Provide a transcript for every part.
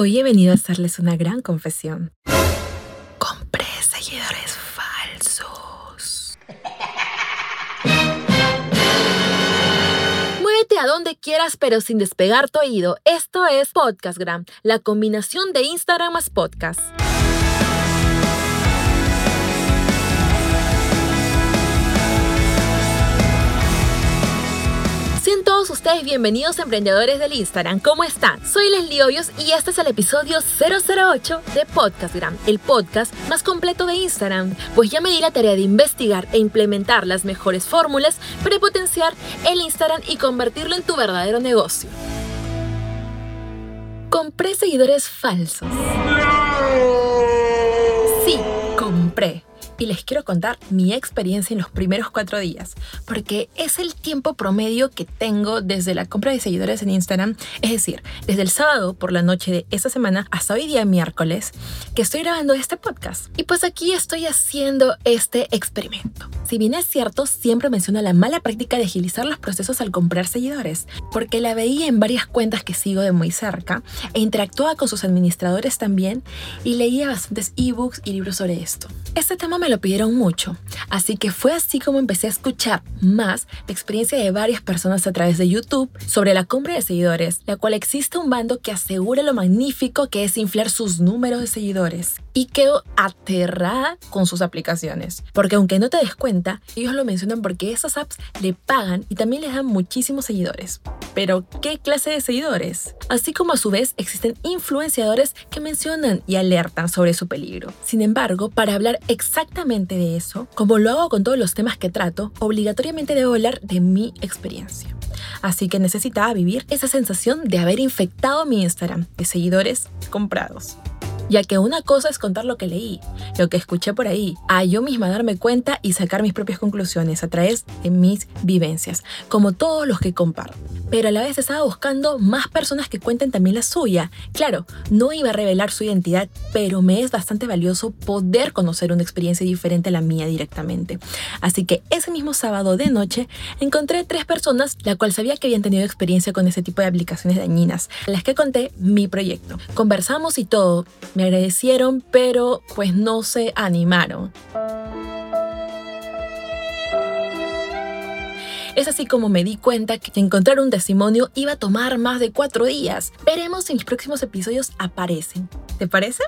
Hoy he venido a hacerles una gran confesión. Compré seguidores falsos. Muévete a donde quieras, pero sin despegar tu oído. Esto es Podcastgram, la combinación de Instagram más podcast. Bienvenidos emprendedores del Instagram. ¿Cómo están? Soy Leslie Hoyos y este es el episodio 008 de Podcastgram, el podcast más completo de Instagram, pues ya me di la tarea de investigar e implementar las mejores fórmulas para potenciar el Instagram y convertirlo en tu verdadero negocio. Compré seguidores falsos. Y les quiero contar mi experiencia en los primeros cuatro días, porque es el tiempo promedio que tengo desde la compra de seguidores en Instagram, es decir, desde el sábado por la noche de esta semana hasta hoy día miércoles, que estoy grabando este podcast. Y pues aquí estoy haciendo este experimento. Si bien es cierto, siempre menciono la mala práctica de agilizar los procesos al comprar seguidores, porque la veía en varias cuentas que sigo de muy cerca e interactuaba con sus administradores también y leía bastantes ebooks y libros sobre esto. Este tema me lo pidieron mucho, así que fue así como empecé a escuchar más la experiencia de varias personas a través de YouTube sobre la compra de seguidores, la cual existe un bando que asegura lo magnífico que es inflar sus números de seguidores. Y quedo aterrada con sus aplicaciones, porque aunque no te des cuenta, ellos lo mencionan porque esas apps le pagan y también les dan muchísimos seguidores. Pero, ¿qué clase de seguidores? Así como a su vez existen influenciadores que mencionan y alertan sobre su peligro. Sin embargo, para hablar exactamente de eso, como lo hago con todos los temas que trato, obligatoriamente debo hablar de mi experiencia. Así que necesitaba vivir esa sensación de haber infectado mi Instagram de seguidores comprados ya que una cosa es contar lo que leí, lo que escuché por ahí, a yo misma darme cuenta y sacar mis propias conclusiones a través de mis vivencias, como todos los que comparto. Pero a la vez estaba buscando más personas que cuenten también la suya. Claro, no iba a revelar su identidad, pero me es bastante valioso poder conocer una experiencia diferente a la mía directamente. Así que ese mismo sábado de noche encontré tres personas, la cual sabía que habían tenido experiencia con ese tipo de aplicaciones dañinas, a las que conté mi proyecto. Conversamos y todo me agradecieron, pero pues no se animaron. Es así como me di cuenta que encontrar un testimonio iba a tomar más de cuatro días. Veremos si los próximos episodios aparecen. ¿Te parece?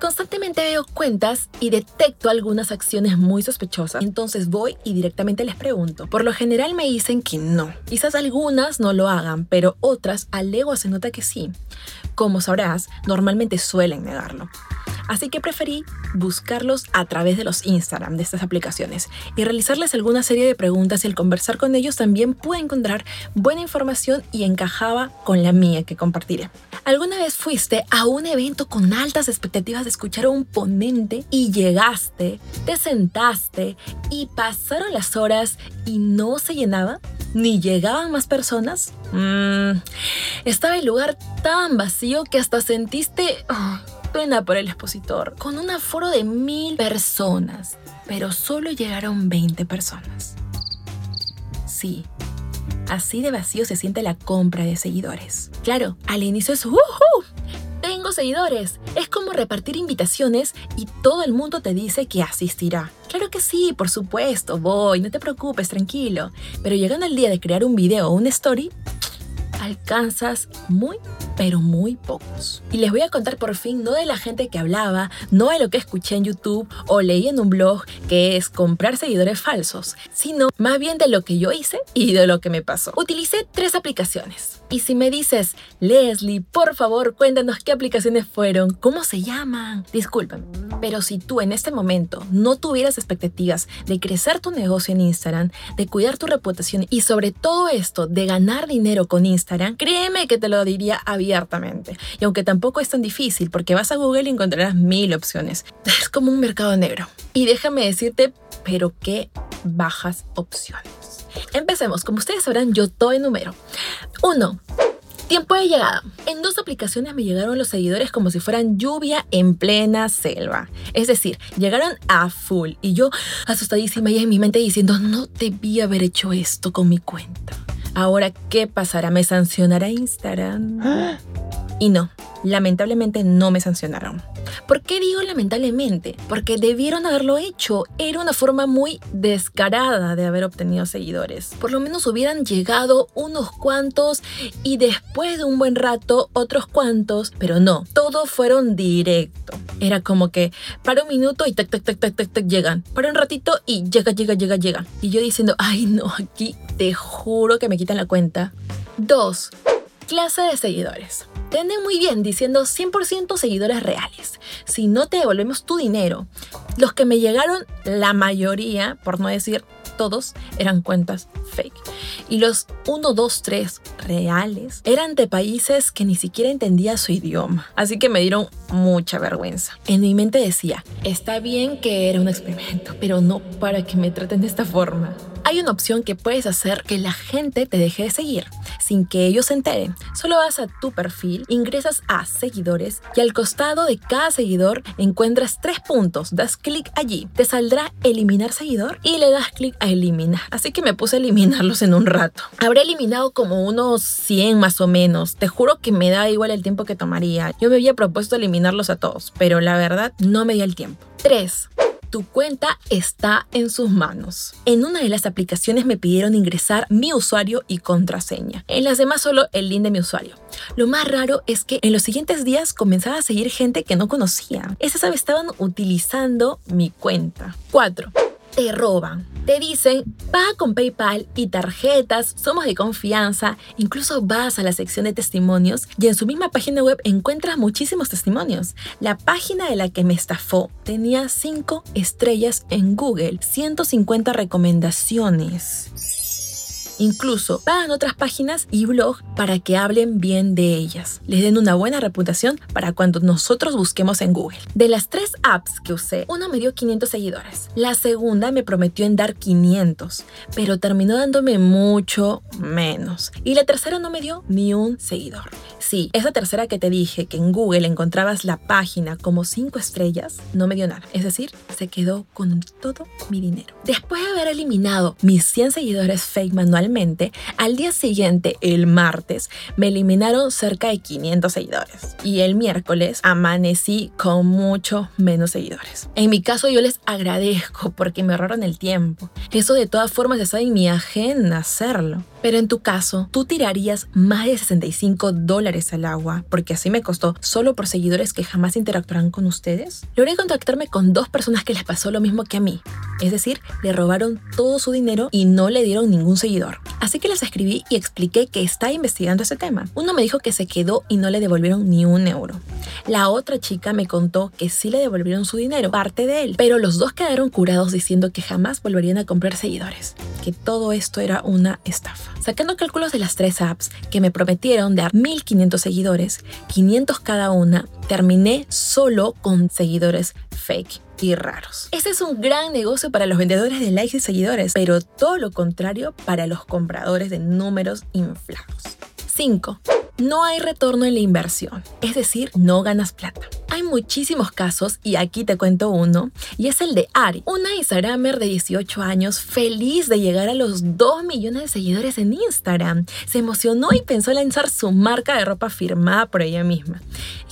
Constantemente veo cuentas y detecto algunas acciones muy sospechosas, entonces voy y directamente les pregunto. Por lo general me dicen que no. Quizás algunas no lo hagan, pero otras al se nota que sí como sabrás, normalmente suelen negarlo. Así que preferí buscarlos a través de los Instagram de estas aplicaciones y realizarles alguna serie de preguntas y al conversar con ellos también pude encontrar buena información y encajaba con la mía que compartiré. ¿Alguna vez fuiste a un evento con altas expectativas de escuchar a un ponente y llegaste, te sentaste y pasaron las horas y no se llenaba? ¿Ni llegaban más personas? Mm, estaba el lugar tan vacío que hasta sentiste oh, pena por el expositor, con un aforo de mil personas, pero solo llegaron 20 personas. Sí, así de vacío se siente la compra de seguidores. Claro, al inicio es ¡Uhú! Seguidores. Es como repartir invitaciones y todo el mundo te dice que asistirá. Claro que sí, por supuesto, voy, no te preocupes, tranquilo. Pero llegando el día de crear un video o una story, alcanzas muy, pero muy pocos. Y les voy a contar por fin no de la gente que hablaba, no de lo que escuché en YouTube o leí en un blog que es comprar seguidores falsos, sino más bien de lo que yo hice y de lo que me pasó. Utilicé tres aplicaciones. Y si me dices, Leslie, por favor, cuéntanos qué aplicaciones fueron, cómo se llaman. Disculpen, pero si tú en este momento no tuvieras expectativas de crecer tu negocio en Instagram, de cuidar tu reputación y sobre todo esto de ganar dinero con Instagram, créeme que te lo diría abiertamente. Y aunque tampoco es tan difícil, porque vas a Google y encontrarás mil opciones. Es como un mercado negro. Y déjame decirte, pero qué bajas opciones. Empecemos, como ustedes sabrán, yo todo número. 1. Tiempo de llegada. En dos aplicaciones me llegaron los seguidores como si fueran lluvia en plena selva. Es decir, llegaron a full y yo asustadísima y en mi mente diciendo, no debí haber hecho esto con mi cuenta. Ahora, ¿qué pasará? ¿Me sancionará Instagram? Y no, lamentablemente no me sancionaron. ¿Por qué digo lamentablemente? Porque debieron haberlo hecho. Era una forma muy descarada de haber obtenido seguidores. Por lo menos hubieran llegado unos cuantos y después de un buen rato otros cuantos, pero no, todos fueron directo. Era como que para un minuto y tac, tac, tac, tac, tac, tac, llegan. Para un ratito y llega, llega, llega, llega. Y yo diciendo, ay no, aquí te juro que me quitan la cuenta. Dos, clase de seguidores. Te muy bien diciendo 100% seguidores reales. Si no te devolvemos tu dinero, los que me llegaron, la mayoría, por no decir todos, eran cuentas fake. Y los 1, 2, 3 reales eran de países que ni siquiera entendía su idioma. Así que me dieron mucha vergüenza. En mi mente decía, está bien que era un experimento, pero no para que me traten de esta forma hay una opción que puedes hacer que la gente te deje de seguir sin que ellos se enteren. Solo vas a tu perfil, ingresas a seguidores y al costado de cada seguidor encuentras tres puntos. Das clic allí, te saldrá eliminar seguidor y le das clic a eliminar. Así que me puse a eliminarlos en un rato. Habré eliminado como unos 100 más o menos. Te juro que me da igual el tiempo que tomaría. Yo me había propuesto eliminarlos a todos, pero la verdad no me dio el tiempo. 3 tu cuenta está en sus manos. En una de las aplicaciones me pidieron ingresar mi usuario y contraseña. En las demás solo el link de mi usuario. Lo más raro es que en los siguientes días comenzaba a seguir gente que no conocía. Esas aves estaban utilizando mi cuenta. 4 te roban. Te dicen, paga con PayPal y tarjetas, somos de confianza. Incluso vas a la sección de testimonios y en su misma página web encuentras muchísimos testimonios. La página de la que me estafó tenía 5 estrellas en Google, 150 recomendaciones. Incluso pagan otras páginas y blog para que hablen bien de ellas. Les den una buena reputación para cuando nosotros busquemos en Google. De las tres apps que usé, una me dio 500 seguidores. La segunda me prometió en dar 500, pero terminó dándome mucho menos. Y la tercera no me dio ni un seguidor. Sí, esa tercera que te dije que en Google encontrabas la página como 5 estrellas, no me dio nada. Es decir, se quedó con todo mi dinero. Después de haber eliminado mis 100 seguidores fake manualmente, al día siguiente, el martes, me eliminaron cerca de 500 seguidores. Y el miércoles amanecí con mucho menos seguidores. En mi caso yo les agradezco porque me ahorraron el tiempo. Eso de todas formas está en mi agenda hacerlo. Pero en tu caso, tú tirarías más de 65 dólares al agua, porque así me costó, solo por seguidores que jamás interactuarán con ustedes. Logré contactarme con dos personas que les pasó lo mismo que a mí. Es decir, le robaron todo su dinero y no le dieron ningún seguidor. Así que les escribí y expliqué que está investigando ese tema. Uno me dijo que se quedó y no le devolvieron ni un euro. La otra chica me contó que sí le devolvieron su dinero, parte de él, pero los dos quedaron curados diciendo que jamás volverían a comprar seguidores, que todo esto era una estafa. Sacando cálculos de las tres apps que me prometieron de a 1500 seguidores, 500 cada una, terminé solo con seguidores fake y raros. Este es un gran negocio para los vendedores de likes y seguidores, pero todo lo contrario para los compradores de números inflados. 5 no hay retorno en la inversión, es decir, no ganas plata. Hay muchísimos casos y aquí te cuento uno, y es el de Ari, una Instagramer de 18 años feliz de llegar a los 2 millones de seguidores en Instagram. Se emocionó y pensó lanzar su marca de ropa firmada por ella misma.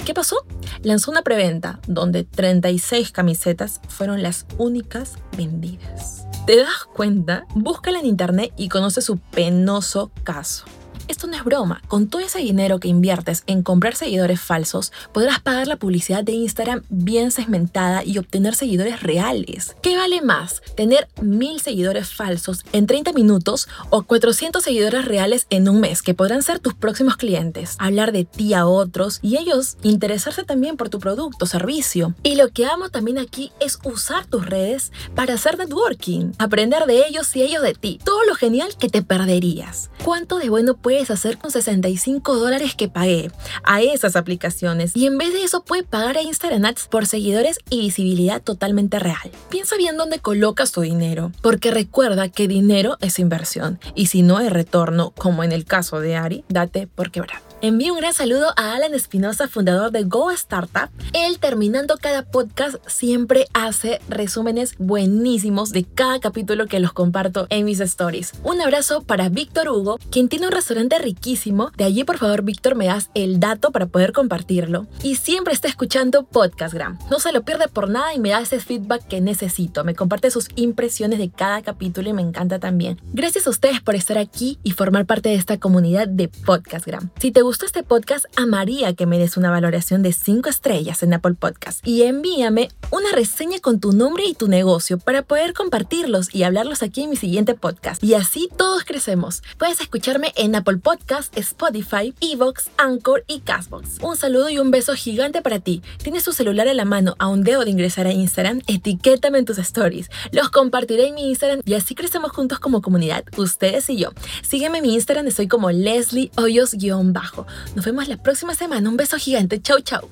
¿Y qué pasó? Lanzó una preventa donde 36 camisetas fueron las únicas vendidas. ¿Te das cuenta? Búscala en internet y conoce su penoso caso. Esto no es broma. Con todo ese dinero que inviertes en comprar seguidores falsos, podrás pagar la publicidad de Instagram bien segmentada y obtener seguidores reales. ¿Qué vale más? ¿Tener mil seguidores falsos en 30 minutos o 400 seguidores reales en un mes que podrán ser tus próximos clientes? Hablar de ti a otros y ellos interesarse también por tu producto o servicio. Y lo que amo también aquí es usar tus redes para hacer networking, aprender de ellos y ellos de ti. Todo lo genial que te perderías. ¿Cuánto de bueno puede hacer con 65 dólares que pagué a esas aplicaciones y en vez de eso puede pagar a Instagram Ads por seguidores y visibilidad totalmente real. Piensa bien dónde colocas tu dinero, porque recuerda que dinero es inversión y si no hay retorno, como en el caso de Ari, date por quebrado. Envío un gran saludo a Alan Espinosa, fundador de Go Startup. Él terminando cada podcast siempre hace resúmenes buenísimos de cada capítulo que los comparto en mis stories. Un abrazo para Víctor Hugo, quien tiene un restaurante riquísimo. De allí, por favor, Víctor, me das el dato para poder compartirlo. Y siempre está escuchando Podcastgram. No se lo pierde por nada y me da ese feedback que necesito. Me comparte sus impresiones de cada capítulo y me encanta también. Gracias a ustedes por estar aquí y formar parte de esta comunidad de Podcastgram. Si te gustó este podcast, amaría que me des una valoración de 5 estrellas en Apple Podcast y envíame una reseña con tu nombre y tu negocio para poder compartirlos y hablarlos aquí en mi siguiente podcast. Y así todos crecemos. Puedes escucharme en Apple Podcast, Spotify, Evox, Anchor y Castbox. Un saludo y un beso gigante para ti. Tienes tu celular en la mano a un dedo de ingresar a Instagram, etiquétame en tus stories. Los compartiré en mi Instagram y así crecemos juntos como comunidad, ustedes y yo. Sígueme en mi Instagram, estoy como Leslie Hoyos-bajo. Nos vemos la próxima semana. Un beso gigante. Chau, chau.